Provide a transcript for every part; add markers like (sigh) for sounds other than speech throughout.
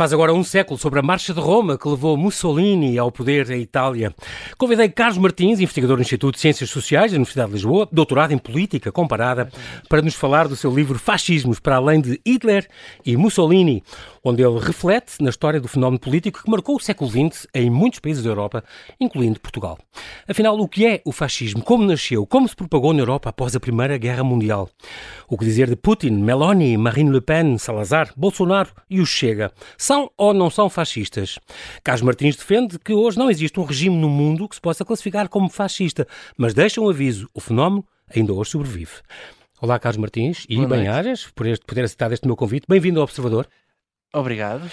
Faz agora um século sobre a Marcha de Roma que levou Mussolini ao poder em Itália. Convidei Carlos Martins, investigador do Instituto de Ciências Sociais da Universidade de Lisboa, doutorado em Política Comparada, para nos falar do seu livro Fascismos para além de Hitler e Mussolini, onde ele reflete na história do fenómeno político que marcou o século XX em muitos países da Europa, incluindo Portugal. Afinal, o que é o fascismo? Como nasceu? Como se propagou na Europa após a Primeira Guerra Mundial? O que dizer de Putin, Meloni, Marine Le Pen, Salazar, Bolsonaro e o Chega? São ou não são fascistas? Carlos Martins defende que hoje não existe um regime no mundo que se possa classificar como fascista, mas deixa um aviso: o fenómeno ainda hoje sobrevive. Olá, Carlos Martins e bem-ajas por este, poder aceitar este meu convite. Bem-vindo ao Observador. Obrigado.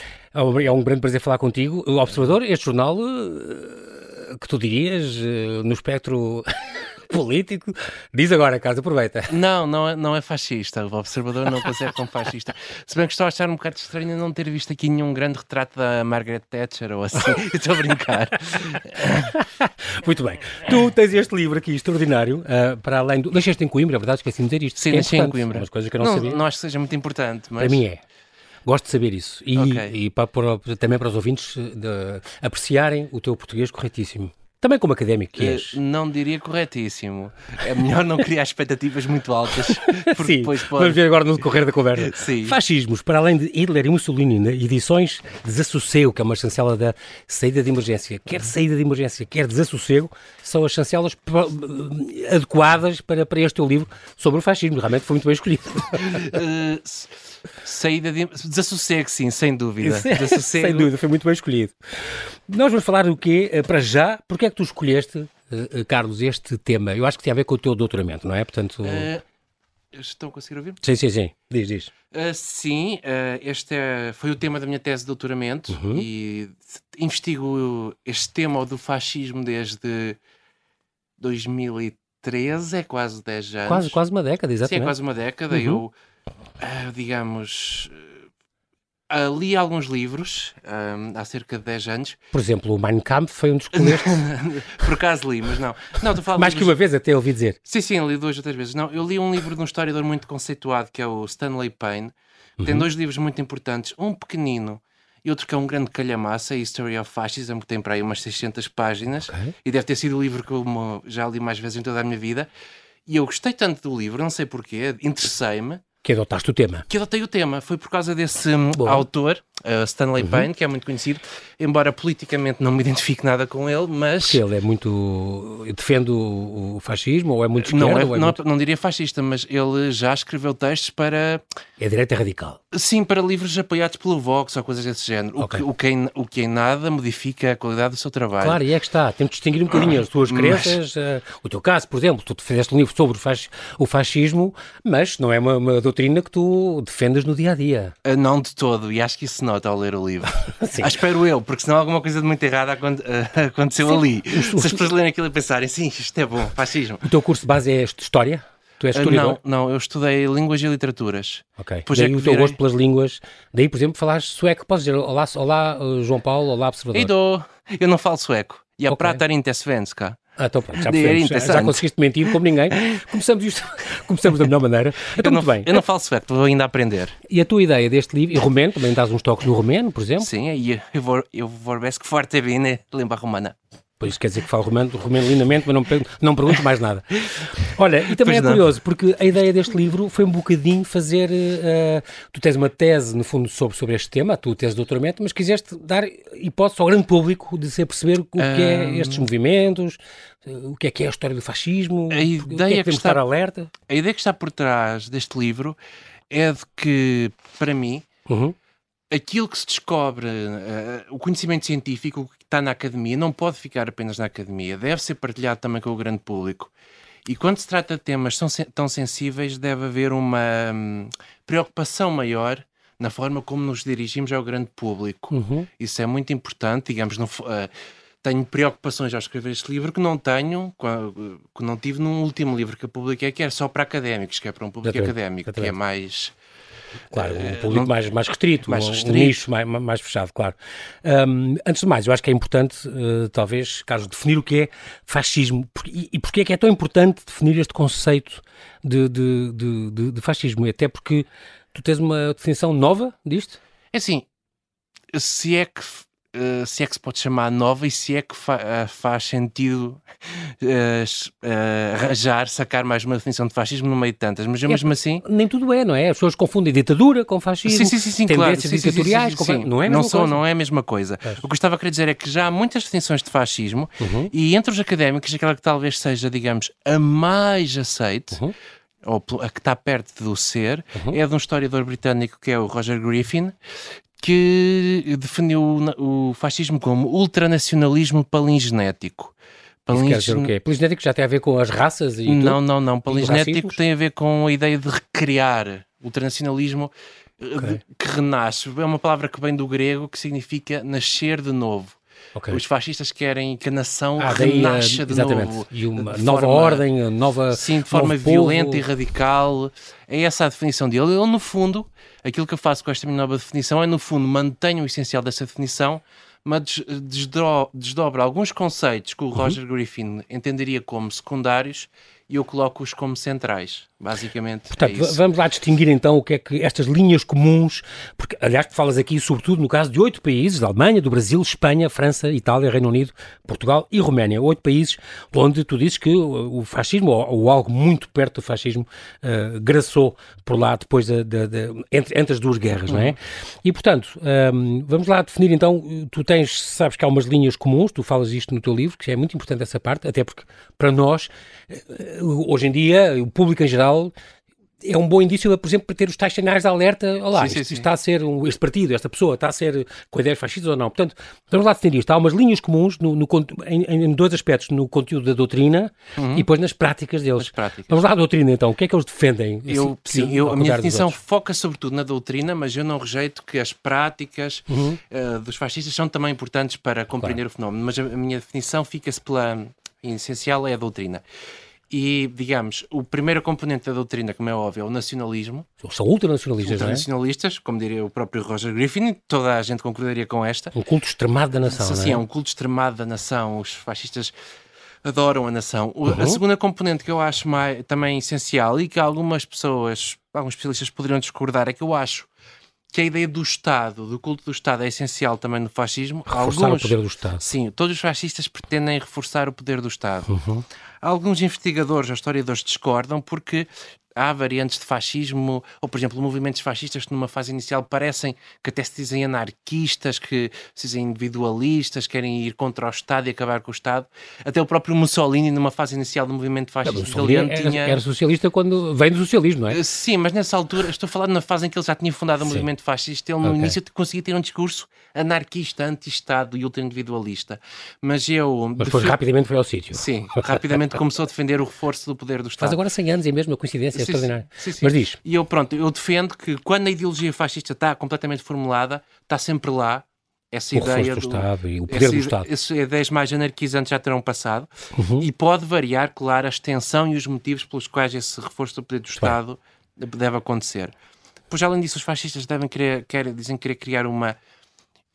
É um grande prazer falar contigo. O Observador, este jornal eh, que tu dirias eh, no espectro (laughs) (laughs) político. Diz agora, Carlos, aproveita. Não, não é, não é fascista. O Observador não considera como fascista. Se bem que estou a achar um bocado estranho não ter visto aqui nenhum grande retrato da Margaret Thatcher ou assim. (laughs) estou a brincar. (laughs) Muito bem. Tu tens este livro aqui extraordinário, uh, para além do. Nasceste em Coimbra, é verdade? Esqueci-me de dizer isto. Sim, é nasci em Coimbra. Umas coisas que eu não, não sabia. Não acho que seja muito importante, mas. Para mim é. Gosto de saber isso. E, Ok. e para, para- também para os ouvintes de apreciarem o teu português corretíssimo. Também como académico que eh, és. Não diria corretíssimo. É melhor não criar expectativas muito altas, (laughs) Sim, depois vamos pode. ver agora no decorrer da conversa. (laughs) Sim. Fascismos, para além de Hitler e Mussolini, né, edições Desassossego, que é uma chancela da saída de emergência. Quer saída de emergência, quer desassossego, são as chancelas adequadas para, para este teu livro sobre o fascismo. Realmente foi muito bem escolhido. (laughs) S- saída de. Desassossego, sim, sem dúvida. (laughs) Desassossego. Sem dúvida, foi muito bem escolhido. Nós vamos falar do quê, eh, para já, porque é que tu escolheste, eh, eh, Carlos, este tema? Eu acho que tem a ver com o teu doutoramento, não é? Portanto, Eh, estão a conseguir ouvir? sim, sim, sim. Diz, diz. Uh, sim, uh, este é- foi o tema da minha tese de doutoramento Uhum. e investigo este tema do fascismo desde 2013, é quase 10 anos. Quase, quase uma década, Sim, é exatamente. quase uma década. Uhum. Eu, uh, digamos, uh, li alguns livros um, há cerca de 10 anos. Por exemplo, o Mein Kampf foi um dos que leste (laughs) Por acaso li, mas não. Não, mais que livros- uma vez, até ouvi dizer. Sim, sim, li duas ou três vezes. Não, eu li um livro de um historiador muito conceituado que é o Stanley Payne. que Tem dois livros muito importantes, um pequenino e outro que é um grande calhamaça, History of Fascism, que tem para aí umas 600 páginas Ok. e deve ter sido o livro que eu já li mais vezes em toda a minha vida. E eu gostei tanto do livro, não sei porquê, interessei-me, Que adotaste o tema. que adotei o tema. Foi por causa desse hum, Boa. autor, uh, Stanley Payne, que é muito conhecido, embora politicamente não me identifique nada com ele, mas. Porque ele é muito. defende o, fascismo, ou é muito Não, esquerdo, é, ou é, não, muito... não diria fascista, mas ele já escreveu textos para é direita radical. Sim, para livros apoiados pelo Vox ou coisas desse género. Ok. O, que, o, que em, o que em nada modifica a qualidade do seu trabalho. Claro, e é que está. Temos de distinguir um bocadinho as tuas Mas- crenças. eh, o teu caso, por exemplo, tu fizeste um livro sobre o, o fascismo, mas não é uma, uma doutrina que tu defendas no dia a dia. Ah, Não de todo, e acho que isso se nota ao ler o livro. (laughs) Sim. Ah, espero eu, porque senão alguma coisa de muito errada ah, aconteceu ali. Se as pessoas lerem aquilo e pensarem, sim, isto é bom, fascismo. O teu curso de base é História? Tu és Ah, historiador? não, não, eu estudei línguas e literaturas. Ok. Pois Daí é o teu virei- gosto pelas línguas. Daí, por exemplo, falares sueco. Podes dizer olá, olá João Paulo, olá, observador. E dou, eu não falo sueco. E a Ok. prata era inte svenska. Ah, então pronto, já percebemos. Já, conseguiste mentir como ninguém. Começamos, isto, (laughs) começamos da melhor maneira. Então, Eu não, muito bem. eu não falo sueco, estou ainda a aprender. E a tua ideia deste livro, e romeno, também dás uns toques no romeno, por exemplo? Sim, e eu vou, eu vou ver que forte bem língua romana. Pois quer dizer que falo romeno, romeno lindamente, mas não, não pergunto mais nada. Olha, e também Pois é não. curioso, porque a ideia deste livro foi um bocadinho fazer. eh, tu tens uma tese, no fundo, sobre, sobre este tema, a tua tese de doutoramento, mas quiseste dar hipótese ao grande público de se perceber o que é Ahm. estes movimentos, o que é que é a história do fascismo, A o que é que ideia que devemos está- estar alerta. A ideia que está por trás deste livro é de que, para mim, Uhum. Aquilo que se descobre, eh, o conhecimento científico que está na academia, não pode ficar apenas na academia, deve ser partilhado também com o grande público. E quando se trata de temas tão, tão sensíveis, deve haver uma hum, preocupação maior na forma como nos dirigimos ao grande público. Uhum. Isso é muito importante, digamos, no, fu- eh, tenho preocupações ao escrever este livro que não tenho, que não tive num último livro que eu publiquei, que é só para académicos, que é para um público Exatamente, académico, que é mais... Claro, um Eh, público não- mais, mais restrito, mais um- um, restrito. nicho mais, mais fechado, claro. Hum, antes de mais, eu acho que é importante, eh, talvez, Carlos, definir o que é fascismo e, e porque é que é tão importante definir este conceito de, de, de, de- de fascismo, até porque tu tens uma definição nova disto? É assim, se é que Uh, se é que se pode chamar nova e se é que fa uh, faz sentido uh, arranjar, sacar mais uma definição de fascismo no meio de tantas, mas é, mesmo assim... Nem tudo é, não é? As pessoas confundem ditadura com fascismo, sim, sim, sim, sim tendências claro. ditatoriais, sim, sim, sim, não é a mesma não são, coisa? Não é a mesma coisa. É. O que eu estava a querer dizer é que já há muitas definições de fascismo uhum. e entre os académicos aquela que talvez seja, digamos, a mais aceite... Uhum ou a que está perto do ser, uhum. é de um historiador britânico que é o Roger Griffin, que definiu o fascismo como ultranacionalismo palingenético. Palinge... Isso quer dizer o quê? Palingenético já tem a ver com as raças e Não, tudo? não, não. Palingenético tem a ver com a ideia de recriar. Ultranacionalismo okay. que renasce. É uma palavra que vem do grego que significa nascer de novo. Okay. Os fascistas querem que a nação ah, renasça de exatamente. novo. E uma nova forma, ordem, nova. Sim, de forma violenta povo. e radical. É essa a definição dele. Ele, no fundo, aquilo que eu faço com esta minha nova definição é, no fundo, mantenho o essencial dessa definição, mas desdobra alguns conceitos que o uhum. Roger Griffin entenderia como secundários e eu coloco-os como centrais. Basicamente. É Portanto, é vamos lá distinguir então o que é que estas linhas comuns, porque aliás, tu falas aqui sobretudo no caso de oito países, da Alemanha, do Brasil, Espanha, França, Itália, Reino Unido, Portugal e Roménia. Oito países onde tu dizes que o fascismo, ou, algo muito perto do fascismo, uh, graçou por lá depois de, de, de, entre, entre, as duas guerras, uhum. não é? Uhum. E portanto, um, ehm, vamos lá definir então, tu tens, sabes que há umas linhas comuns, tu falas isto no teu livro, que é muito importante essa parte, até porque para nós, eh, hoje em dia, o público em geral, é um bom indício, por exemplo, para ter os tais sinais de alerta. Olá, sim, sim, isto, sim. está a ser, um, este partido, esta pessoa, está a ser com ideias fascistas ou não. Portanto, vamos lá definir isto. Há umas linhas comuns no, no em, em, dois aspectos, no conteúdo da doutrina uhum. e depois nas práticas deles. Práticas. Vamos lá à doutrina, então. O que é que eles defendem? Eu, sim, eu, a minha definição foca sobretudo na doutrina, mas eu não rejeito que as práticas uhum. uh, dos fascistas são também importantes para compreender claro. o fenómeno. Mas a, a minha definição fica-se pela... Essencial é a doutrina. E, digamos, o primeiro componente da doutrina, como é óbvio, é o nacionalismo. São ultranacionalistas, ultranacionalistas, não é? como diria o próprio Roger Griffin, toda a gente concordaria com esta. Um culto extremado da nação, Sim, é? é um culto extremado da nação. Os fascistas adoram a nação. Uhum. A segunda componente que eu acho mais, também essencial e que algumas pessoas, alguns especialistas poderiam discordar, é que eu acho que a ideia do Estado, do culto do Estado, é essencial também no fascismo. Reforçar Alguns, o poder do Estado. Sim, todos os fascistas pretendem reforçar o poder do Estado. Uhum. Alguns investigadores ou historiadores discordam porque há variantes de fascismo, ou por exemplo, movimentos fascistas que numa fase inicial parecem que até se dizem anarquistas, que se dizem individualistas, querem ir contra o Estado e acabar com o Estado. Até o próprio Mussolini, numa fase inicial do movimento fascista italiano, era, tinha... era socialista quando vem do socialismo, não é? Eh, sim, mas nessa altura, estou a falar na fase em que ele já tinha fundado o Sim. movimento fascista, ele no okay. início conseguia ter um discurso anarquista, anti-Estado e ultra-individualista. Mas eu... Mas depois rapidamente foi ao sítio. Sim, rapidamente começou a defender o reforço do poder do Estado. Faz agora 100 anos e mesmo a coincidência sim, extraordinária. Sim, sim. Mas diz. E eu, pronto, eu defendo que quando a ideologia fascista está completamente formulada, está sempre lá essa o ideia do, do Estado e o poder essa, do Estado. Essas ideias mais anarquizantes já terão passado uhum. e pode variar, claro, a extensão e os motivos pelos quais esse reforço do poder do Estado Bem. deve acontecer. Pois, além disso, os fascistas devem querer, querer, dizem querer criar uma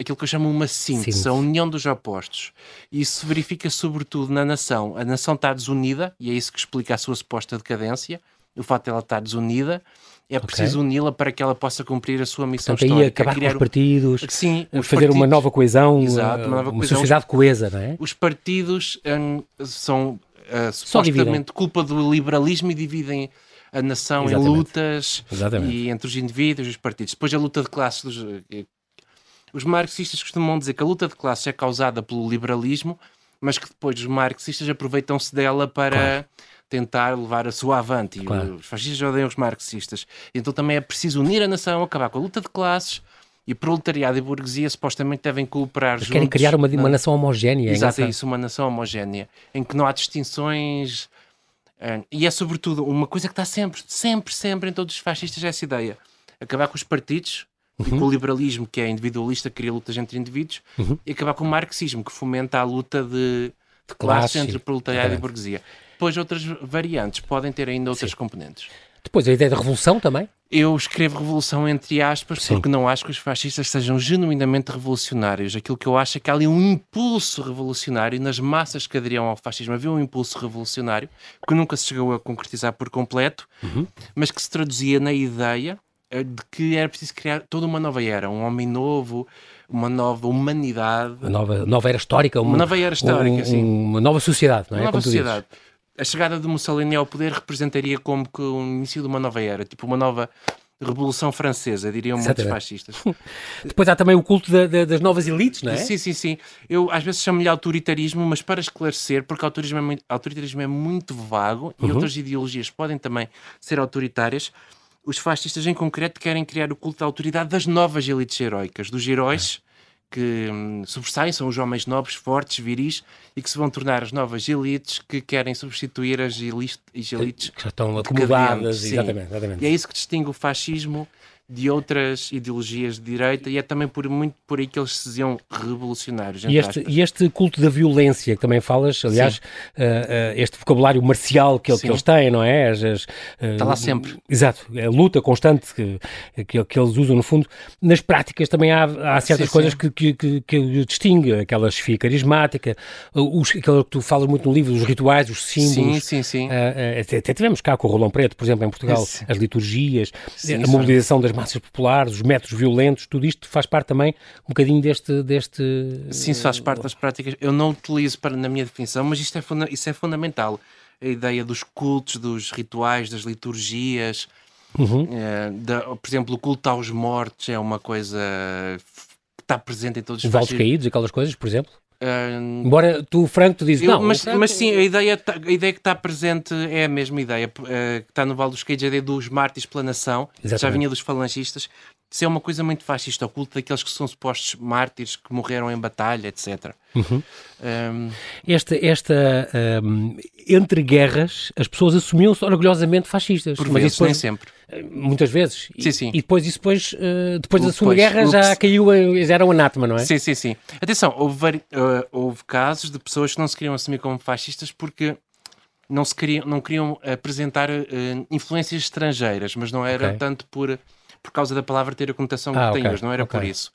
aquilo que eu chamo uma síntese, síntese, a união dos opostos. Isso se verifica sobretudo na nação. A nação está desunida, e é isso que explica a sua suposta decadência, o fato de ela estar desunida, é preciso okay. uni-la para que ela possa cumprir a sua missão Portanto, histórica. Aí acabar com os partidos, Sim, os fazer partidos, uma nova coesão, exato, uma, nova uma coesão. sociedade coesa, não é? Os partidos hum, são uh, supostamente culpa do liberalismo e dividem a nação Exatamente. em lutas Exatamente. e entre os indivíduos e os partidos. Depois a luta de classes dos, eh, os marxistas costumam dizer que a luta de classes é causada pelo liberalismo, mas que depois os marxistas aproveitam-se dela para claro. Tentar levar a sua avante. Claro. Os fascistas odeiam os marxistas. Então também é preciso unir a nação, acabar com a luta de classes. E proletariado e burguesia supostamente devem cooperar juntos. querem criar uma, uma nação homogénea. É Exato, é isso, uma nação homogénea, em que não há distinções. Eh, e é sobretudo uma coisa que está sempre, sempre, sempre em todos os fascistas, é essa ideia. Acabar com os partidos, Uhum. e com o liberalismo, que é individualista, cria lutas entre indivíduos, uhum. e acabar com o marxismo, que fomenta a luta de, de classe entre proletariado e burguesia. Depois outras variantes podem ter ainda outras Sim. componentes. Depois a ideia da revolução também? Eu escrevo revolução entre aspas Sim. porque não acho que os fascistas sejam genuinamente revolucionários. Aquilo que eu acho é que há ali um impulso revolucionário nas massas que aderiam ao fascismo. Havia um impulso revolucionário que nunca se chegou a concretizar por completo, uhum. mas que se traduzia na ideia de que era preciso criar toda uma nova era, um homem novo, uma nova humanidade. Uma nova, nova era histórica. Uma, uma nova era histórica, um, sim. Uma nova sociedade, não é? Uma nova sociedade. A chegada de Mussolini ao poder representaria como que o início de uma nova era, tipo uma nova Revolução Francesa, diriam muitos fascistas. (laughs) Depois há também o culto da, da, das novas elites, não é? Sim, sim, sim. Eu às vezes chamo-lhe autoritarismo, mas para esclarecer, porque autoritarismo é muito, autoritarismo é muito vago uhum. e outras ideologias podem também ser autoritárias. Os fascistas, em concreto, querem criar o culto da autoridade das novas elites heroicas, dos heróis. É que hum, sobressaem, são os homens nobres, fortes, viris e que se vão tornar as novas elites que querem substituir as elites, elites que já estão acomodadas. Exatamente, exatamente. E é isso que distingue o fascismo de outras ideologias de direita e é também por muito por aí que eles se diziam revolucionários. E este, e este, culto da violência que também falas, aliás, uh, uh, este vocabulário marcial que, que, eles têm, não é? As, as, uh, Está lá sempre. Exato, a luta constante que, que, que, eles usam no fundo. Nas práticas também há, há certas sim, coisas sim. Que, que, que, distingue, aquela chefia carismática, os, aquilo que tu falas muito no livro, os rituais, os símbolos. Sim, sim, sim. até, até tivemos cá com o Rolão Preto, por exemplo, em Portugal, as liturgias, a mobilização das massas populares, os métodos violentos, tudo isto faz parte também um bocadinho deste. deste Sim, faz parte das práticas. Eu não utilizo para, na minha definição, mas isto é, funda isso é fundamental. A ideia dos cultos, dos rituais, das liturgias. Uhum. É, da, por exemplo, o culto aos mortos é uma coisa que está presente em todos os Valdos caídos, aquelas coisas, por exemplo? Uh, Embora tu, Franco, tu dizes, eu, não. Mas, mas sim, a ideia, tá, a ideia que está presente é a mesma ideia, uh, que está no Val dos Caídos, a ideia dos mártires pela nação, já vinha dos falangistas. Isso é uma coisa muito fascista, o culto daqueles que são supostos mártires que morreram em batalha, etc. Uhum. Um... Esta, esta um, entre guerras, as pessoas assumiam-se orgulhosamente fascistas. Por mas vezes, depois, nem sempre. Muitas vezes. Sim, sim. E depois, isso depois, uh, depois da Segunda Guerra já caiu, já era um anátema, não é? Sim, sim, sim. Atenção, houve, uh, houve casos de pessoas que não se queriam assumir como fascistas porque não, se queriam, não queriam apresentar uh, influências estrangeiras, mas não era okay. tanto por por causa da palavra ter a conotação ah, que okay, tem hoje, não era okay. por isso.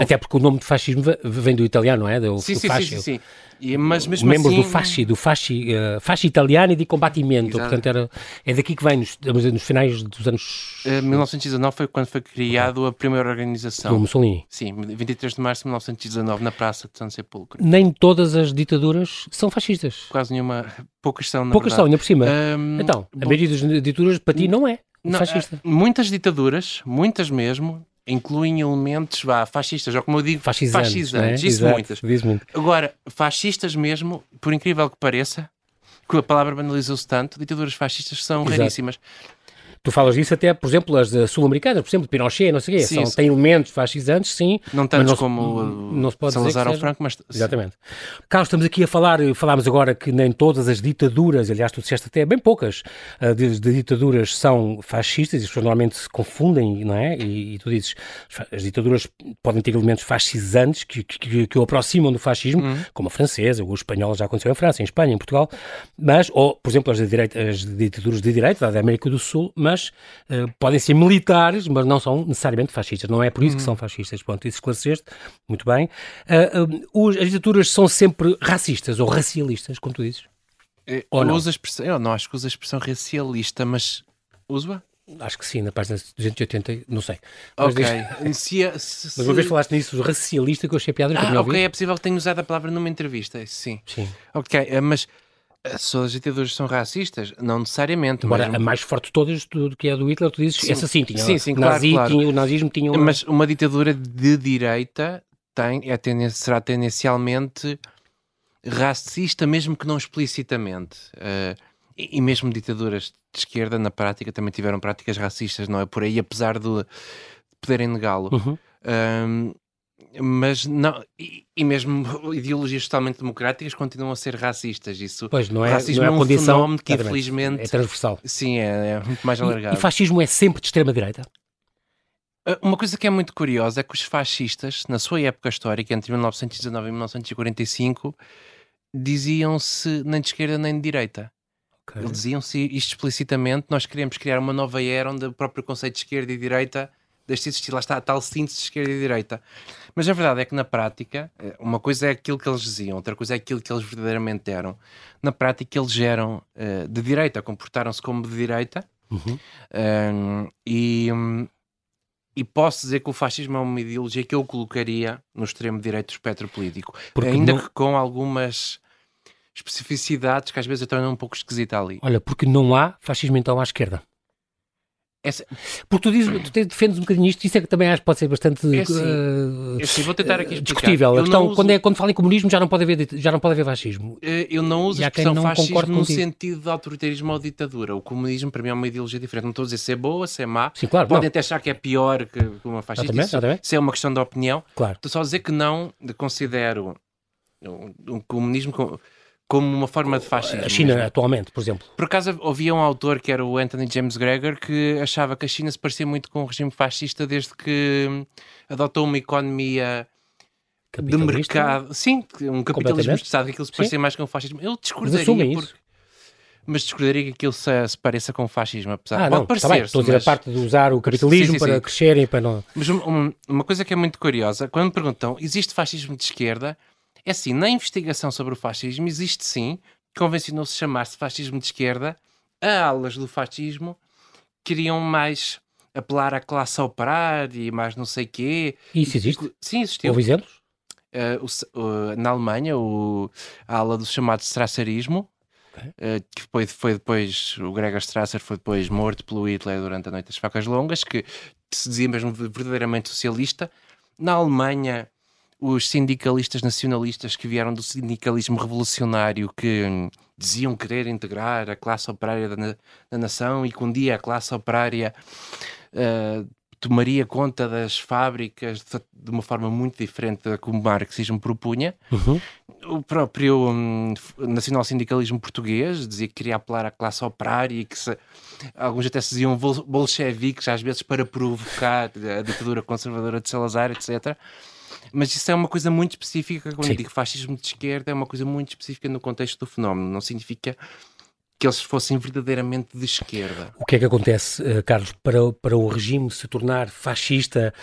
Até porque o nome de fascismo vem do italiano, não é? Do, sim, do sim, sim, sim, sim. E, mas mesmo Membros assim... do fasci, do fasci, uh, fasci italiano e de combatimento. Exato. Portanto, era, é daqui que vem, nos, nos finais dos anos... Uh, 1919 foi quando foi criado a primeira organização. Do Mussolini. Sim, 23 de março de 1919, na Praça de São Sepulcro. Nem todas as ditaduras são fascistas. Quase nenhuma. Poucas são, na Poucas verdade. são, ainda por cima. Um, então, a maioria das ditaduras, para ti, não é. Não, fascista. muitas ditaduras, muitas mesmo, incluem elementos vá, fascistas, ou como eu digo, fascisantes. fascisantes. É? Isso Exato, muitas. Muito. Agora, fascistas mesmo, por incrível que pareça, que a palavra banalizou-se tanto, ditaduras fascistas são Exato. raríssimas. Tu falas disso até, por exemplo, as sul-americanas, por exemplo, Pinochet, não sei o quê, sim, são, têm elementos fascisantes, sim. Não tantos como não se pode Salazar ou Franco, mas... Exatamente. Carlos, estamos aqui a falar, falámos agora que nem todas as ditaduras, aliás, tu disseste até bem poucas uh, de, de, ditaduras são fascistas, e as pessoas normalmente se confundem, não é? E, e, tu dizes, as ditaduras podem ter elementos fascisantes que, que, que o aproximam do fascismo, uhum. como a francesa, ou o espanhol já aconteceu em França, em Espanha, em Portugal, mas, ou, por exemplo, as, direita, as ditaduras de direita, da América do Sul, mas mas uh, podem ser militares, mas não são necessariamente fascistas. Não é por isso uhum. que são fascistas. Pronto, isso esclareceste. Muito bem. Uh, uh, as ditaduras são sempre racistas ou racialistas, como tu dizes? É, ou não? Usa expressão, eu não acho que usa a expressão racialista, mas usa? Acho que sim, na página 280, não sei. Mas ok. se, (laughs) se, mas uma vez falaste nisso, racialista, que eu achei piada. Ah, ok, é possível que tenha usado a palavra numa entrevista, sim. Sim. Ok, mas as ditaduras são racistas? Não necessariamente. Agora, mas... a mais forte de todas, do, que é a do Hitler, tu dizes, sim, essa sim, tinha. Sim, sim, nazi, claro, Tinha, o nazismo tinha uma... Mas uma ditadura de direita tem, é tenden será tendencialmente racista, mesmo que não explicitamente. Uh, e, e, mesmo ditaduras de esquerda, na prática, também tiveram práticas racistas, não é? Por aí, apesar de poderem negá-lo. Uhum. Um, mas não, e, e, mesmo (laughs) ideologias totalmente democráticas continuam a ser racistas. Isso, pois não é, racismo não é, é um condição, fenómeno que infelizmente é transversal. Sim, é, é muito mais alargado. E, e fascismo é sempre de extrema direita? Ah, uma coisa que é muito curiosa é que os fascistas, na sua época histórica, entre 1919 e 1945, diziam-se nem de esquerda nem de direita. Okay. Eles diziam-se isto explicitamente: nós queremos criar uma nova era onde o próprio conceito de esquerda e direita deixe de existir. Lá está a tal síntese de esquerda e direita. Mas a verdade é que na prática, eh, uma coisa é aquilo que eles diziam, outra coisa é aquilo que eles verdadeiramente eram. Na prática, eles eram uh, de direita, comportaram-se como de direita uhum. um, e, um, e posso dizer que o fascismo é uma ideologia que eu colocaria no extremo direito do espectro político, Porque ainda não... que com algumas especificidades que às vezes a tornam um pouco esquisita ali. Olha, porque não há fascismo então à esquerda. Essa... Porque tu, dizes, tu defendes um bocadinho isto, isso é que também acho que pode ser bastante é assim, uh, é assim, vou tentar aqui discutível. A questão, uso... quando, é, quando fala em comunismo já não pode haver, já não pode haver fascismo. Eh, eu não uso a expressão fascismo no sentido de autoritarismo ou ditadura. O comunismo para mim é uma ideologia diferente. Não estou a dizer se é boa, se é má. Sim, claro, Podem não. até achar que é pior que uma fascista. Exatamente, exatamente. Se é uma questão de opinião. Claro. Estou só a dizer que não considero o comunismo como uma forma de fascismo. A China, mesmo. atualmente, por exemplo. Por acaso, havia um autor que era o Anthony James Gregor que achava que a China se parecia muito com o regime fascista desde que adotou uma economia de mercado. Sim, um capitalismo de Estado, que aquilo se parecia Sim. mais com o fascismo. Eu discordaria. Mas, porque... mas discordaria que aquilo se, se pareça com o fascismo, apesar ah, Pode parecer. Tá Estou a dizer mas... a parte de usar o capitalismo sim, sim, para crescerem para não. Mas uma, uma coisa que é muito curiosa, quando me perguntam existe fascismo de esquerda, é assim, na investigação sobre o fascismo existe sim, convencionou-se chamar-se fascismo de esquerda, a alas do fascismo queriam mais apelar à classe operária e mais não sei quê. Isso existe? Sim, existiu. Houve exemplos? Uh, o, uh, na Alemanha, o, a ala do chamado Strasserismo, okay. uh, que foi, foi depois, o Gregor Strasser foi depois morto pelo Hitler durante a Noite das Facas Longas, que se dizia mesmo verdadeiramente socialista. Na Alemanha, os sindicalistas nacionalistas que vieram do sindicalismo revolucionário que hum, diziam querer integrar a classe operária da, na, da nação e que um dia a classe operária uh, tomaria conta das fábricas de, de, uma forma muito diferente da que o marxismo propunha. Uhum. O próprio um, nacional-sindicalismo português dizia que queria apelar à classe operária e que se, alguns até se diziam bolcheviques, às vezes para provocar a ditadura conservadora de Salazar, etc. Mas isso é uma coisa muito específica, quando Sim. eu digo fascismo de esquerda, é uma coisa muito específica no contexto do fenómeno, não significa que eles fossem verdadeiramente de esquerda. O que é que acontece, eh, Carlos, para, para o regime se tornar fascista?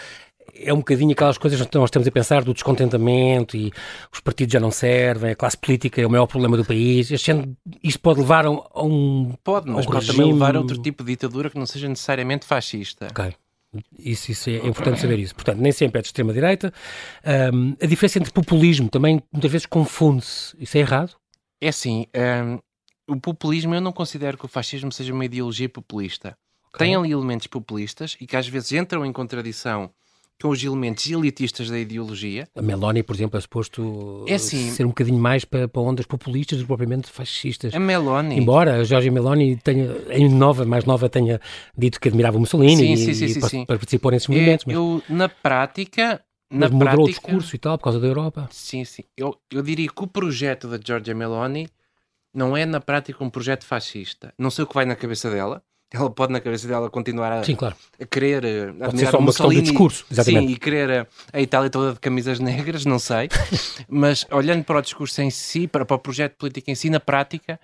É um bocadinho aquelas coisas que nós temos a pensar do descontentamento e os partidos já não servem, a classe política é o maior problema do país. Isto pode levar a um. Pode, mas pode regime... também levar a outro tipo de ditadura que não seja necessariamente fascista. Ok. Isso, isso é importante saber isso. Portanto, nem sempre é de extrema-direita. Um, a diferença entre populismo também muitas vezes confunde-se. Isso é errado? É assim, um, o populismo eu não considero que o fascismo seja uma ideologia populista. Okay. Tem ali elementos populistas e que às vezes entram em contradição com os elementos elitistas da ideologia. A Meloni, por exemplo, é suposto é assim, ser um bocadinho mais para, para ondas populistas do que propriamente fascistas. A Meloni. Embora a Jorge Meloni tenha, em nova, mais nova, tenha dito que admirava Mussolini sim, e, sim, sim, e sim, participou nesses movimentos. Mas... Eu, na prática. Na mas mudou prática, o discurso e tal, por causa da Europa. Sim, sim. Eu, eu diria que o projeto da Giorgia Meloni não é, na prática, um projeto fascista. Não sei o que vai na cabeça dela ela pode na cabeça dela continuar a, sim, claro. a querer eh, pode ser só uma questão de discurso, exatamente. Sim, e querer a, a, Itália toda de camisas negras, não sei. (laughs) Mas olhando para o discurso em si, para, para o projeto político em si, na prática,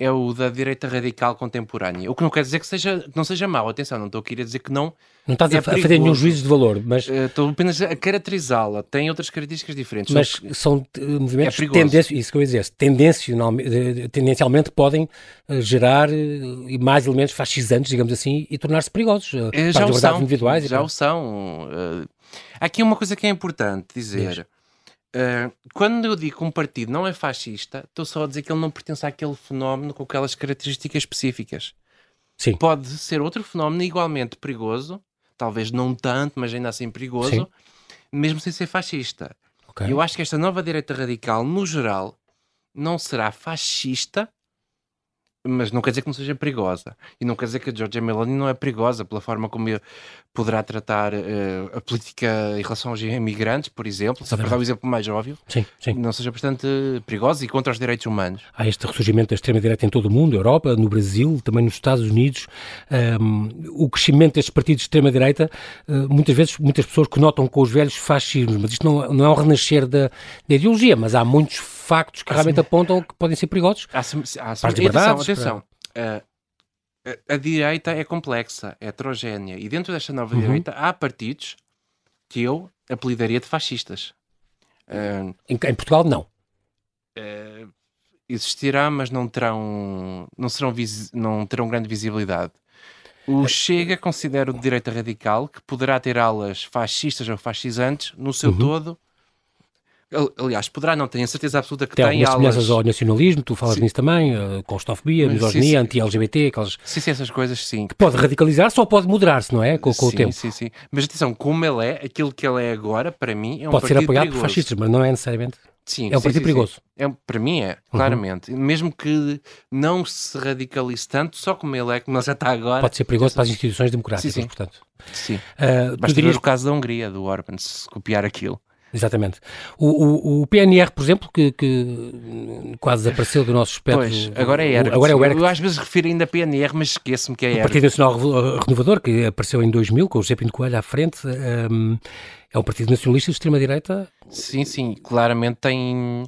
é o da direita radical contemporânea. O que não quer dizer que seja, não seja mau, atenção, não estou aqui a dizer que não. Não estás é a fazer nenhum juízo de valor, mas. Uh, estou apenas a caracterizá-la, tem outras características diferentes. Mas que... são uh, movimentos é tendenci... isso que eu ia dizer, tendencialmente, tendencialmente podem uh, gerar mais elementos fascisantes, digamos assim, e tornar-se perigosos. já o são, individuais já o são. há aqui uma coisa que é importante dizer. Uh, quando eu digo que um partido não é fascista, estou só a dizer que ele não pertence àquele fenómeno com aquelas características específicas. Sim. Pode ser outro fenómeno igualmente perigoso, talvez não tanto, mas ainda assim perigoso, Sim. mesmo sem ser fascista. Okay. Eu acho que esta nova direita radical, no geral, não será fascista mas não quer dizer que não seja perigosa. E não quer dizer que a Georgia Meloni não é perigosa pela forma como poderá tratar uh, a política em relação aos imigrantes, por exemplo, só para dar o exemplo mais óbvio, sim, sim. não seja bastante perigosa e contra os direitos humanos. Há este ressurgimento da extrema-direita em todo o mundo, Europa, no Brasil, também nos Estados Unidos. Um, o crescimento destes partidos de extrema-direita, uh, muitas vezes, muitas pessoas notam com os velhos fascismos, mas isto não, não é um renascer da, da ideologia, mas há muitos factos que realmente apontam que podem ser perigosos há, há, para as liberdades. Atenção, atenção. Uh, a, a, direita é complexa, é heterogénea, e dentro desta nova uhum. direita há partidos que eu apelidaria de fascistas. Uh, em, em, Portugal, não. Uh, existirá, mas não terão, não serão não terão grande visibilidade. O Chega considera o de direita radical, que poderá ter aulas fascistas ou fascisantes, no seu uhum. todo, Aliás, poderá não, tenho a certeza absoluta que tem. Tem algumas semelhanças ao nacionalismo, tu falas sim. nisso também, uh, com estofobia, misoginia, anti-LGBT, aquelas... Sim, sim, essas coisas, sim. Que pode radicalizar, só pode moderar-se, não é? Com, com sim, o tempo. Sim, sim, Mas atenção, como ele é, aquilo que ele é agora, para mim, é um pode ser apoiado perigoso. por fascistas, mas não é necessariamente... Sim, é um partido perigoso. É, para mim é, claramente. Uhum. Mesmo que não se radicalize tanto, só como ele é, como ele já está agora. Pode ser perigoso para as instituições democráticas, sim, sim. portanto. Sim. Uh, Basta dirias... ver o caso da Hungria, do Orban, se copiar aquilo. Exatamente. O, o, o, PNR, por exemplo, que, que quase desapareceu do nosso espectro. Pois, agora é ERC. Agora é o ERC. Eu às vezes refiro ainda a PNR, mas esqueço-me que é ERC. O Partido Nacional Renovador, que apareceu em 2000, com o José Pinto Coelho à frente, um, é um partido nacionalista de extrema-direita? Sim, sim. Claramente tem...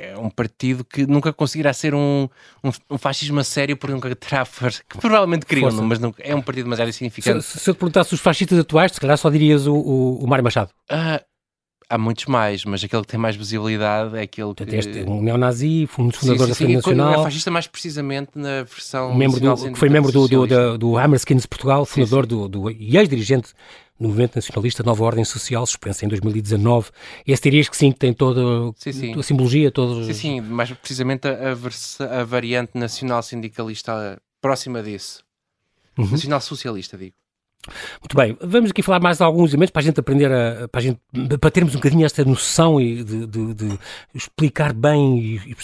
É um, é partido que nunca conseguirá ser um, um, um fascismo a sério porque nunca terá força, que provavelmente criam, mas não, é um partido demasiado insignificante. Se, se eu te perguntasse os fascistas atuais, se calhar só dirias o, o, o Mário Machado. Uh, há muitos mais, mas aquele que tem mais visibilidade é aquele que... Este, um neonazi, um fundador da Frente Nacional. É fascista mais precisamente na versão... Membro do, que foi membro do, do, do, do Hammerskins Portugal, fundador sim, sim. do, do, e ex-dirigente no movimento nacionalista Nova Ordem Social, suspensa em 2019. Esse dirias que sim, que tem toda sim, sim. a simbologia, todo... Sim, sim, mais precisamente a, a, a variante nacional sindicalista próxima disso. Uhum. Nacional socialista, digo. Muito bem, vamos aqui falar mais de alguns elementos para a gente aprender, a, para, a gente, para termos um bocadinho esta noção e de, de, de explicar bem e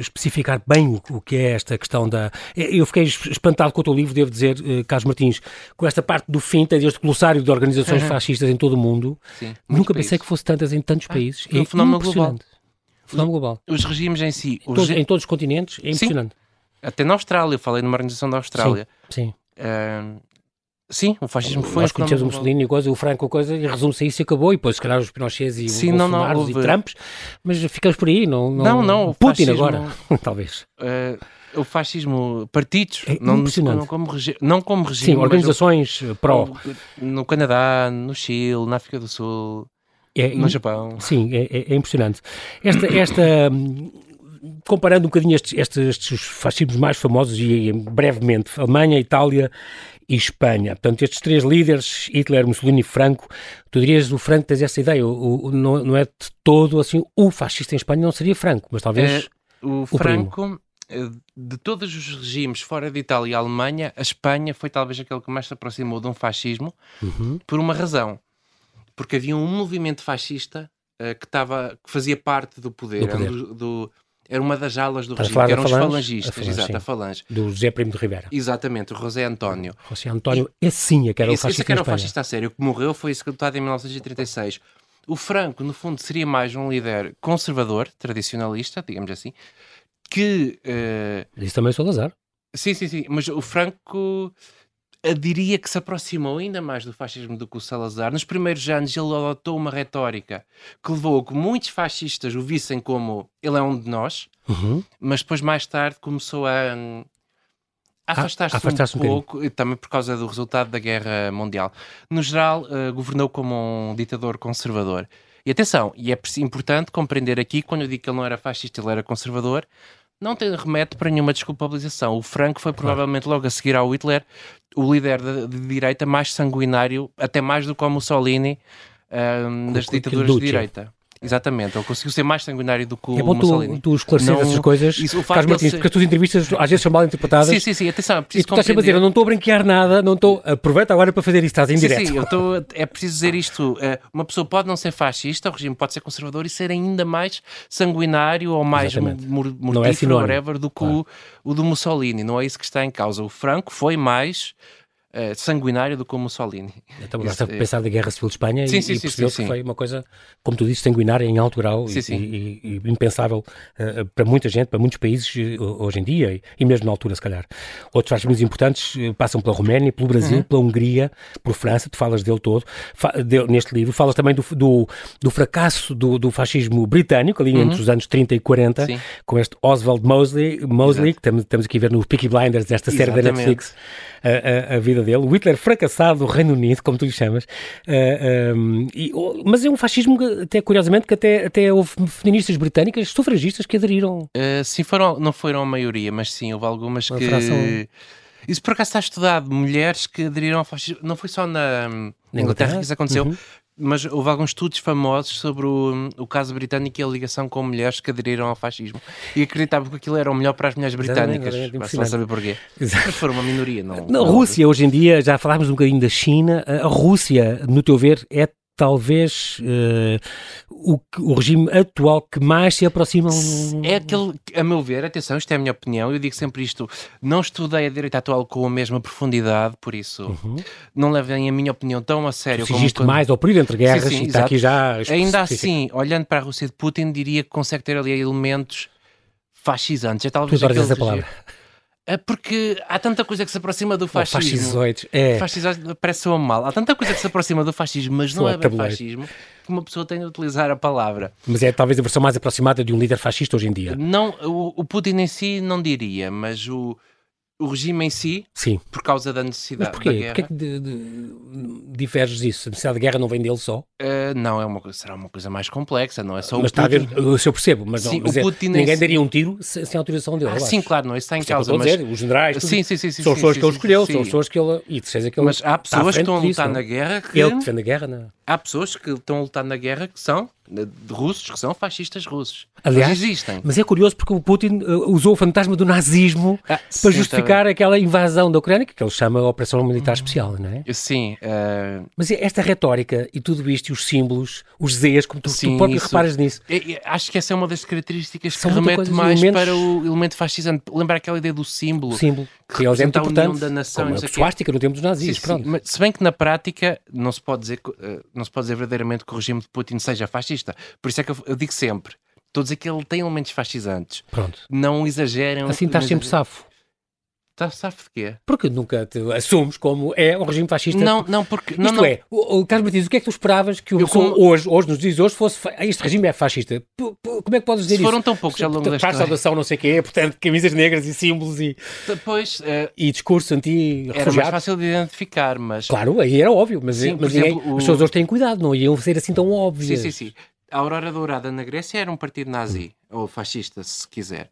especificar bem o, o, que é esta questão da... Eu fiquei espantado com o teu livro, devo dizer, eh, Carlos Martins, com esta parte do fim, tem este glossário de organizações uhum. fascistas em todo o mundo. Sim, Nunca pensei que fosse tantas em tantos ah, países. É um fenómeno global. Fenómeno global. Os regimes em si... Os todos, Em todos os continentes, é impressionante. Sim. Até na Austrália, eu falei numa organização da Austrália. Sim, sim. Uh, Sim, o fascismo foi. Nós conhecemos o Mussolini, coisa, o Franco, coisa, e resume-se a isso e acabou. E depois, se calhar, os Pinochets e Sim, não, não, houve... e Trumps, mas ficamos por aí. Não, não, não. não Putin fascismo, agora, (laughs) talvez. Uh, o fascismo, partidos, é não, não, como regi não como regime. Sim, organizações o, pró. No Canadá, no Chile, na África do Sul, é, no Japão. Sim, é, é, é impressionante. Esta. esta comparando um bocadinho estes, estes, estes fascismos mais famosos e brevemente, Alemanha, Itália e Espanha. Portanto, estes três líderes, Hitler, Mussolini e Franco, tu dirias o Franco tens essa ideia, o, o, não, não, é de todo assim, o fascista em Espanha não seria Franco, mas talvez é, o, o Franco... Primo. Eh, de todos os regimes fora de Itália e Alemanha, a Espanha foi talvez aquele que mais se aproximou de um fascismo, uhum. por uma razão. Porque havia um movimento fascista uh, que, tava, que fazia parte do poder, do poder. Do, do, era uma das alas do regime, que eram os falangistas, falange, exato, a falange. Do José Primo de Rivera. Exatamente, o José António. José António, e, esse sim, é que era esse, o fascista esse que era o fascista a sério, que morreu, foi executado em 1936. O Franco, no fundo, seria mais um líder conservador, tradicionalista, digamos assim, que... Uh... Isso também é Salazar. Sim, sim, sim, mas o Franco diria que se aproximou ainda mais do fascismo do que o Salazar. Nos primeiros anos ele adotou uma retórica que levou a que muitos fascistas o vissem como ele é um de nós, uhum. mas depois mais tarde começou a, a afastar-se afastar um, um pouco, também por causa do resultado da Guerra Mundial. No geral, uh, governou como um ditador conservador. E atenção, e é importante compreender aqui, quando eu digo que ele não era fascista, ele era conservador, não tem remete para nenhuma desculpabilização. O Franco foi provavelmente logo a seguir ao Hitler o líder de, de direita mais sanguinário, até mais do que o Mussolini, um, das ditaduras de direita. Exatamente, ele conseguiu ser mais sanguinário do que o é bom Mussolini. Tu, tu esclareces essas coisas, isso, Carlos Martins, ser... porque as tuas entrevistas às vezes são mal interpretadas. Sim, sim, sim, atenção, preciso E tu estás sempre a dizer, eu não estou a brinquear nada, não estou... Aproveita agora para fazer isto, estás em sim, direto. Sim, eu estou... É preciso dizer isto, eh, uma pessoa pode não ser fascista, o regime pode ser conservador e ser ainda mais sanguinário ou mais mortífero, é whatever, do que claro. o, o do Mussolini. Não é isso que está em causa. O Franco foi mais uh, sanguinário do que o Mussolini. Então, basta Isso, pensar da Guerra Civil de Espanha sim, e, sim, e percebeu que foi uma coisa, como tu disse, sanguinária em alto grau e, e, e, impensável uh, para muita gente, para muitos países uh, hoje em dia e, mesmo na altura, se calhar. Outros fascismos importantes passam pela Roménia, pelo Brasil, uhum. pela Hungria, por França, tu falas dele todo, fa de, neste livro, falas também do, do, do fracasso do, do, fascismo britânico, ali uhum. entre os anos 30 e 40, sim. com este Oswald Mosley, Mosley que estamos, estamos aqui a ver no Peaky Blinders, esta série Exatamente. da Netflix, a, a, a vida dele, o Hitler fracassado do Reino Unido, como tu lhe chamas, uh, eh, um, ehm, e, mas é um fascismo, até curiosamente, que até, até houve feministas britânicas, sufragistas, que aderiram. Uh, sim, foram, não foram a maioria, mas sim, houve algumas Uma que... Fração... Isso por acaso está estudado. Mulheres que aderiram ao fascismo. Não foi só na, na Inglaterra que isso aconteceu. Uhum. Mas houve alguns estudos famosos sobre o, o caso britânico e a ligação com mulheres que aderiram ao fascismo e acreditavam que aquilo era o melhor para as mulheres britânicas. Basta lá saber porquê. Exato. Mas foram uma minoria, não. Na Rússia, hoje em dia, já falámos um bocadinho da China. A Rússia, no teu ver, é talvez uh, o, o, regime atual que mais se aproxima. É aquele, a meu ver, atenção, isto é a minha opinião, eu digo sempre isto, não estudei a direita atual com a mesma profundidade, por isso uhum. não levem a minha opinião tão a sério. Tu como mais ao período entre guerras sim, sim, e está aqui já. Ainda assim, olhando para a Rússia de Putin, diria que consegue ter ali elementos fascisantes. É talvez tu essa palavra. É porque há tanta coisa que se aproxima do fascismo. Fascisoides, é. Fascisoides parece um mal. Há tanta coisa que se aproxima do fascismo, mas não é bem fascismo, que uma pessoa tem de utilizar a palavra. Mas é talvez a versão mais aproximada de um líder fascista hoje em dia. Não, o, o Putin em si não diria, mas o, o regime em si, Sim. por causa da necessidade Mas porquê? da guerra. Porquê que de, de, diverges isso? A necessidade de guerra não vem dele só? Uh, não, é uma, será uma coisa mais complexa, não é só mas o Putin. Mas está a ver, se eu percebo, mas, sim, não, mas é, ninguém daria um tiro sem, sem autorização dele. Ah, sim, claro, não, isso está em é causa. É mas... dizer, os generais, tudo, sim, sim, sim, são as pessoas que ele escolheu, são as pessoas que ele... E que ele mas há pessoas que estão a lutar na guerra que... Ele defende a guerra, não Há pessoas que estão a lutar na guerra que são de russos que são fascistas russos. Aliás, mas existem. Mas é curioso porque o Putin uh, usou o fantasma do nazismo ah, para sim, justificar aquela invasão da Ucrânia, que ele chama Operação Militar Especial, não é? Sim. Uh... Mas esta retórica e tudo isto, e os símbolos, os Zs, como tu, sim, tu próprio isso... reparas nisso. É, acho que essa é uma das características São que remete mais elementos... para o elemento fascisante. Lembrar aquela ideia do símbolo. O símbolo. Que, que é muito importante. Da nação, como a suástica no tempo dos nazis. Sim, sim. se bem que na prática não se pode dizer, uh, não se pode dizer verdadeiramente que o regime de Putin seja fascista. Por isso é que eu, eu digo sempre, estou a dizer que ele tem elementos fascisantes. Pronto. Não exagerem. Assim estás sempre safo. Está safo de quê? Porque nunca te assumes como é o regime fascista. Não, não, porque. Não, Isto não. é, o, o Carlos Martins, o que é que tu esperavas que o como... hoje, hoje, nos dias hoje, fosse. Este regime é fascista. P como é que podes dizer Se isso? Foram tão poucos ao longo da Faz saudação, não sei o quê, portanto, camisas negras e símbolos e. Depois. Uh... E discurso anti-refugiado. Era mais fácil de identificar, mas. Claro, aí era óbvio, mas, sim, mas exemplo, ninguém, o... as pessoas hoje têm cuidado, não iam ser assim tão óbvias. Sim, sim, sim. A Aurora Dourada na Grécia era um partido nazi, hum. ou fascista, se quiser.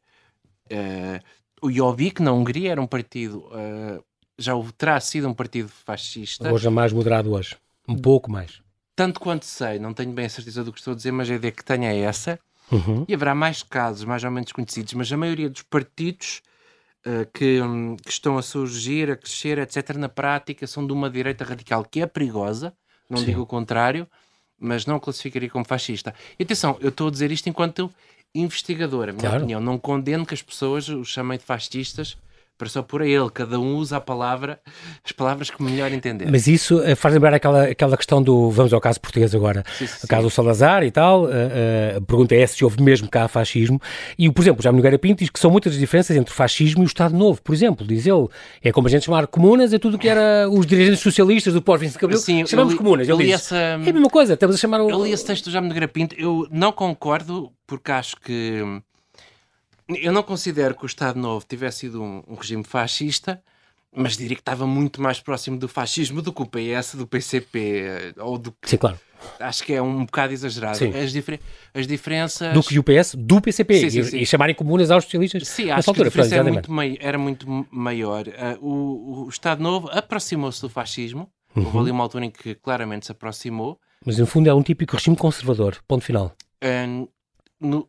Uh, o Jobbik na Hungria era um partido, uh, já terá sido um partido fascista. Hoje é mais moderado hoje, um pouco mais. Tanto quanto sei, não tenho bem a certeza do que estou a dizer, mas a ideia que tenho é essa. Uhum. E haverá mais casos, mais ou menos conhecidos, mas a maioria dos partidos uh, que, um, que, estão a surgir, a crescer, etc., na prática são de uma direita radical que é perigosa, não Sim. digo o contrário, mas não classificaria como fascista. E atenção, eu estou a dizer isto enquanto investigador, a minha claro. opinião. Não condeno que as pessoas os chamem de fascistas só por ele, cada um usa a palavra, as palavras que melhor entender. Mas isso uh, faz lembrar aquela, aquela questão do, vamos ao caso português agora, sim, sim, o caso do Salazar e tal, uh, uh, a pergunta é se houve mesmo cá fascismo, e por exemplo, já Nogueira Pinto diz que são muitas as diferenças entre o fascismo e o Estado Novo, por exemplo, diz ele, é como a gente chamar comunas, é tudo que era os dirigentes socialistas do pós-20 de Abril, sim, chamamos li, comunas, ele diz, essa, é a mesma coisa, estamos a chamar o... Eu li esse texto do Jaime Nogueira Pinto, eu não concordo, porque acho que eu não considero que o Estado Novo tivesse sido um, um, regime fascista, mas diria que estava muito mais próximo do fascismo do que o PS, do PCP, ou do Sim, claro. Acho que é um bocado exagerado. As, difer as diferenças. Do que o PS, do PCP. Sim, sim, sim. E, chamarem comunas aos socialistas. Sim, acho altura, que a diferença era muito, era muito maior. Uh, o, o, Estado Novo aproximou-se do fascismo. Uhum. Houve ali uma altura em que claramente se aproximou. Mas no fundo é um típico regime conservador. Ponto final. Uh, no,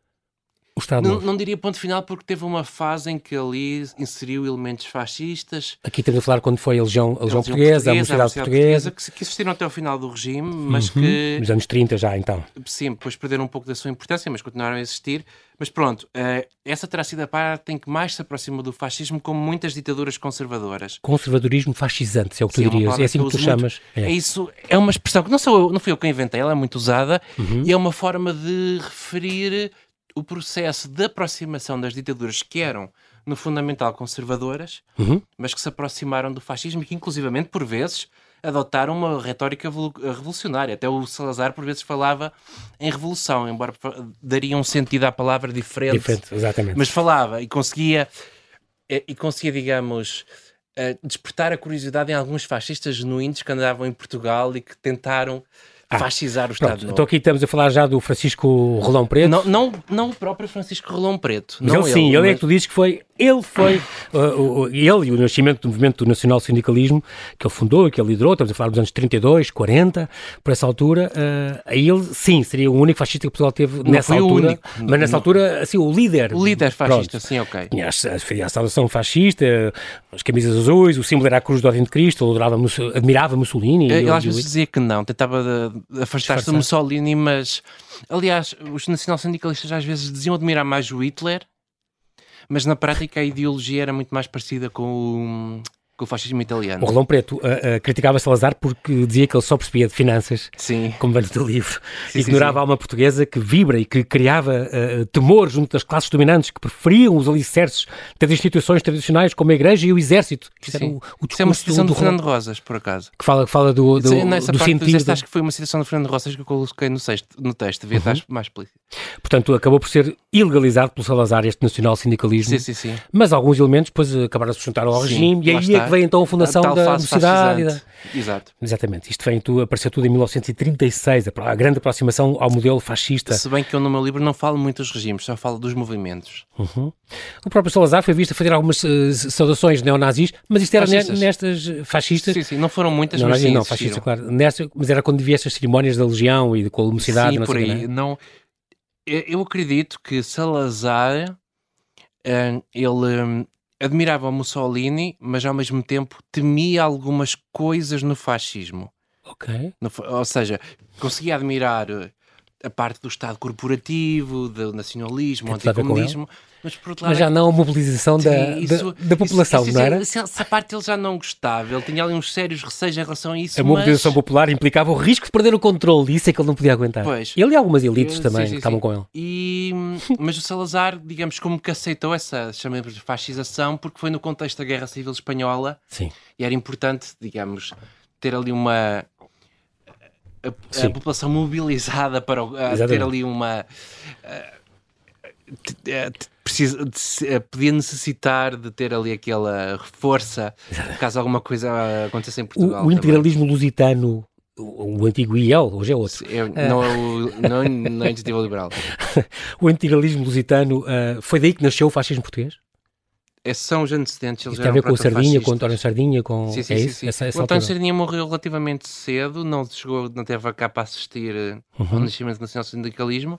o Estado não, não, diria ponto final porque teve uma fase em que ali inseriu elementos fascistas. Aqui estamos a falar quando foi a Legião, a Legião a Portuguesa, a Universidade Portuguesa. Que, que, existiram até ao final do regime, mas uhum. que... Nos anos 30 já, então. Sim, depois perderam um pouco da sua importância, mas continuaram a existir. Mas pronto, uh, essa terá sido a parte em que mais se aproxima do fascismo, como muitas ditaduras conservadoras. Conservadorismo fascisante, é o que tu Sim, dirias. É assim que, que tu chamas. É. é. isso, é uma expressão que não, sou eu, não fui eu que inventei, ela é muito usada uhum. e é uma forma de referir o processo de aproximação das ditaduras que eram, no fundamental, conservadoras, uhum. mas que se aproximaram do fascismo e que, inclusivamente, por vezes, adotaram uma retórica revolucionária. Até o Salazar, por vezes, falava em revolução, embora daria um sentido à palavra diferente. Diferente, exatamente. Mas falava e conseguia, eh, e conseguia digamos, eh, despertar a curiosidade em alguns fascistas genuínos que andavam em Portugal e que tentaram fascizar o Estado Então aqui estamos a falar já do Francisco Rolão Preto. Não, não, não o próprio Francisco Rolão Preto. Mas não ele sim, ele, mas... é que tu dizes que foi Ele foi, (laughs) uh, ele e o nascimento do movimento do nacional sindicalismo que ele fundou, que ele liderou, estamos a falar dos anos 32, 40, por essa altura, uh, aí ele, sim, seria o único fascista que Portugal teve Não nessa altura, único. mas nessa Não. altura, assim, o líder. O líder fascista, Pronto. sim, ok. Tinha a, a saudação fascista, as camisas azuis, o símbolo era a cruz do Ordem de Cristo, ele adorava, admirava Mussolini. Ele às vezes dizia que não, tentava Disfarçar. do Mussolini, mas aliás, os nacional-sindicalistas às vezes diziam admirar mais o Hitler, mas na prática a ideologia era muito mais parecida com o, com o fascismo italiano. O Rolão Preto uh, uh, criticava Salazar porque dizia que ele só percebia de finanças, Sim, como vem do livro. Sim, Ignorava sim, sim. a alma portuguesa que vibra e que criava uh, temor junto das classes dominantes que preferiam os alicerces das instituições tradicionais como a Igreja e o Exército. Isto era o, o isso é uma citação do, Rolão, Fernando Rosas, por acaso. que fala, fala do, do, Sim, Nessa do parte do sentido. texto, acho que foi uma citação do Fernando Rosas que eu coloquei no, sexto, no texto, devia estar mais explícito. Portanto, acabou por ser ilegalizado pelo Salazar este nacional sindicalismo. Sim, sim, sim. Mas alguns elementos depois acabaram de se juntar ao regime e aí é que veio então a fundação A da universidade. da-. Exato. Exatamente, isto vem, tu, apareceu tudo em 1936, a, a grande aproximação ao modelo fascista. Se bem que eu no meu livro não falo muito dos regimes, só falo dos movimentos. Uhum. O próprio Salazar foi visto a fazer algumas eh, saudações neonazis, mas isto era Fascistas. nestas fascistas. Sim, sim, não foram muitas, Não, mas sim, não, fascista, claro. Nesta, mas era quando havia estas cerimónias da legião e de mocidade. Sim, por aí. não é? Não, eu acredito que Salazar eh, ele admirava Mussolini, mas ao mesmo tempo temia algumas coisas no fascismo. Ok. No ou seja, conseguia admirar eh, a parte do Estado corporativo, do nacionalismo, a com anticomunismo, mas por outro lado Mas já não a mobilização da, Sim, da- isso- da, população, isso- não isso- era? isso- Essa parte ele já não gostava, ele tinha ali uns sérios receios em relação a isso. A mobilização mas... popular implicava o risco de perder o controle, isso é que ele não podia aguentar. Pois. Ele e algumas elites Sim, também sim, que estavam com ele. E, mas o Salazar, digamos, como que aceitou essa chamemos de fascização, porque foi no contexto da Guerra Civil Espanhola Sim. e era importante, digamos, ter ali uma. A, a população mobilizada para ter ali uma. precisa, podia necessitar de ter ali aquela força caso alguma coisa acontecesse em Portugal. O, o também. integralismo lusitano, o, antigo IEL, hoje é outro. Eu- não, é o- não, não é a iniciativa liberal. (laughs) O integralismo lusitano, ah, foi daí que nasceu o fascismo português? É, são os antecedentes. Eles tem a ver com o Sardinha, com o. António Sardinha, com... Sim, sim, é sim, sim. Essa, essa o António altura. Sardinha morreu relativamente cedo, não, chegou, não teve cá para assistir eh, ao Uhum. nascimento do nacional-sindicalismo.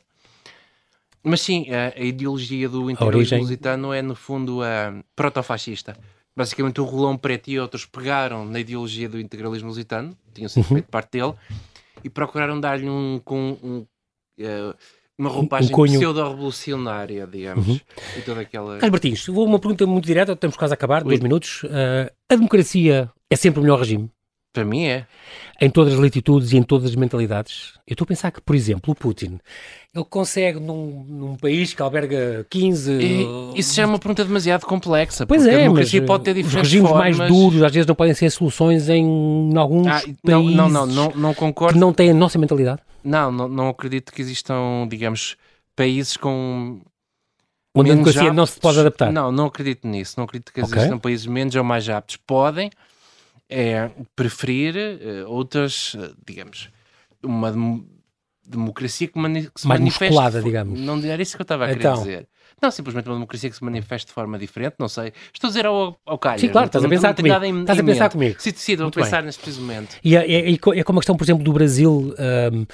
Mas sim, a, a ideologia do integralismo lusitano é, no fundo, a protofascista. Basicamente, o Rolão Preto e outros pegaram na ideologia do integralismo lusitano, tinham sido Uhum. feito parte dele, e procuraram dar-lhe um, com um, eh, uma roupagem cunho. Uhum. pseudo-revolucionária, digamos. E toda aquela... Carlos Martins, vou uma pergunta muito direta, estamos quase a acabar, Ui. dois minutos. Ah, a democracia é sempre o melhor regime? Para mim é. Em todas as latitudes e em todas as mentalidades? Eu estou a pensar que, por exemplo, o Putin, ele consegue num, num país que alberga 15... E isso já é uma pergunta demasiado complexa. Pois porque é, a mas democracia pode ter os diferentes regimes formas. mais duros às vezes não podem ser soluções em alguns Ah, países não, não, não, não, não que concordo. não têm a nossa mentalidade. Não, não, não acredito que existam, digamos, países com. Onde a democracia não se aptos. pode adaptar. Não, não acredito nisso. Não acredito que Ok. existam países menos ou mais aptos. Podem é, preferir eh, outras, eh, digamos, uma dem- democracia que, mani- que se Mais manifeste. musculada, digamos. Não era isso que eu estava a querer Então. dizer. Não, simplesmente uma democracia que se manifeste de forma diferente, não sei. Estou a dizer ao, ao calho. Sim, claro, estás a pensar comigo. em- Estás a em pensar mente. comigo. Sim, sim, estou a Muito bem. pensar nesse preciso momento. E é, é, é é como a questão, por exemplo, do Brasil, ahm,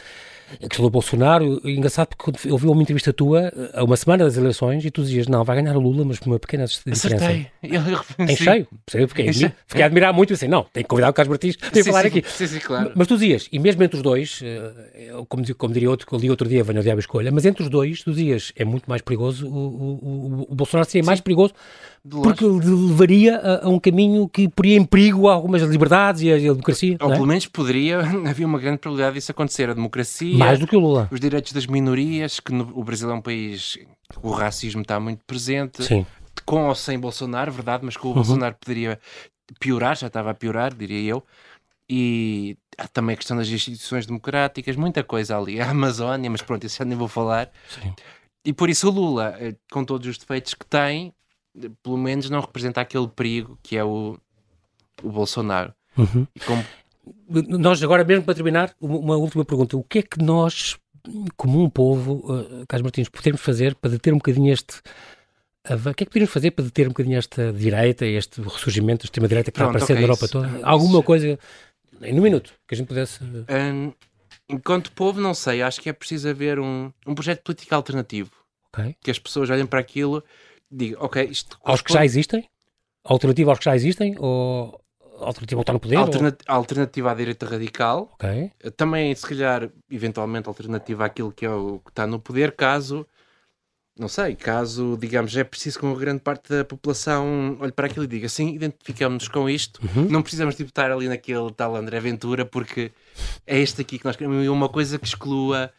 a questão do Bolsonaro, é engraçado porque eu vi uma entrevista tua a uma semana das eleições e tu dizias, não, vai ganhar o Lula, mas por uma pequena diferença. Acertei. Eu Em reconheci. cheio, Em cheio. fiquei a admirar muito e assim, não, tem que convidar o Carlos Martins para falar sim, aqui. Sim, sim, claro. Mas tu dizias, e mesmo entre os dois, eh, eu, como, como diria outro que eu li outro dia, venho diabo escolha, mas entre os dois, tu dizias, é muito mais perigoso, o, o, o, o Bolsonaro seria mais perigoso. Porque levaria a, a um caminho que poria em perigo algumas liberdades e a, a democracia, Ou é? pelo menos poderia, (laughs) havia uma grande probabilidade disso acontecer. A democracia, mais do que o Lula. os direitos das minorias, que no- o Brasil é um país o racismo está muito presente, Sim. com ou sem Bolsonaro, verdade, mas com Uhum. o Bolsonaro poderia piorar, já estava a piorar, diria eu. E há também a questão das instituições democráticas, muita coisa ali. (laughs) A Amazónia, mas pronto, isso já nem vou falar. Sim. E por isso o Lula, eh, com todos os defeitos que tem, pelo menos não representa aquele perigo que é o, o Bolsonaro. Uhum. Como Nós agora mesmo para terminar, uma, última pergunta. O que é que nós, como um povo, uh, Carlos Martins, podemos fazer para deter um bocadinho este O que é que podíamos fazer para deter um bocadinho esta direita, este ressurgimento da extrema-direita que Pronto, está aparecendo okay, na Europa toda? Alguma coisa, em um minuto, que a gente pudesse... Um, enquanto povo, não sei, acho que é preciso haver um, um projeto político alternativo. Okay. Que as pessoas olhem para aquilo digam, ok, isto... Aos que já existem? Alternativa aos que já existem? Ou alternativa ao estar no poder? Ou... Alternativa à direita radical. Okay. Também, se calhar, eventualmente, alternativa àquilo que é o que está no poder, caso não sei, caso, digamos, é preciso que uma grande parte da população olhe para aquilo e diga assim, identificamos-nos com isto, uhum. não precisamos de estar ali naquele tal André Ventura, porque é este aqui que nós queremos, uma coisa que exclua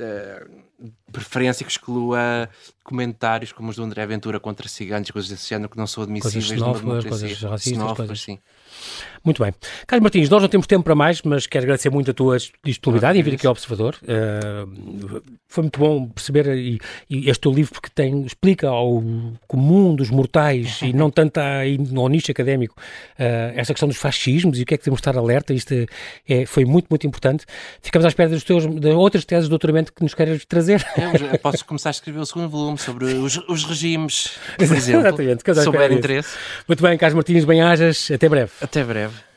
uh, preferência, que exclua comentários como os do André Ventura contra ciganos, coisas desse género que não são admissíveis coisas numa Coisas racistas, coisas... sim. Muito bem. Carlos Martins, nós não temos tempo para mais, mas quero agradecer muito a tua disponibilidade em vir aqui ao Observador. Uh, foi muito bom perceber e, e, este teu livro porque tem, explica ao comum dos mortais e não tanto aí no nicho académico uh, esta questão dos fascismos e o que é que temos de estar alerta. Isto é, foi muito, muito importante. Ficamos à espera dos teus, de outras teses de doutoramento que nos queres trazer. É, posso começar a escrever o segundo volume sobre os, os regimes, por (laughs) exemplo, Exatamente, se houver interesse. Muito bem, Carlos Martins, bem-ajas. Até breve. Até breve.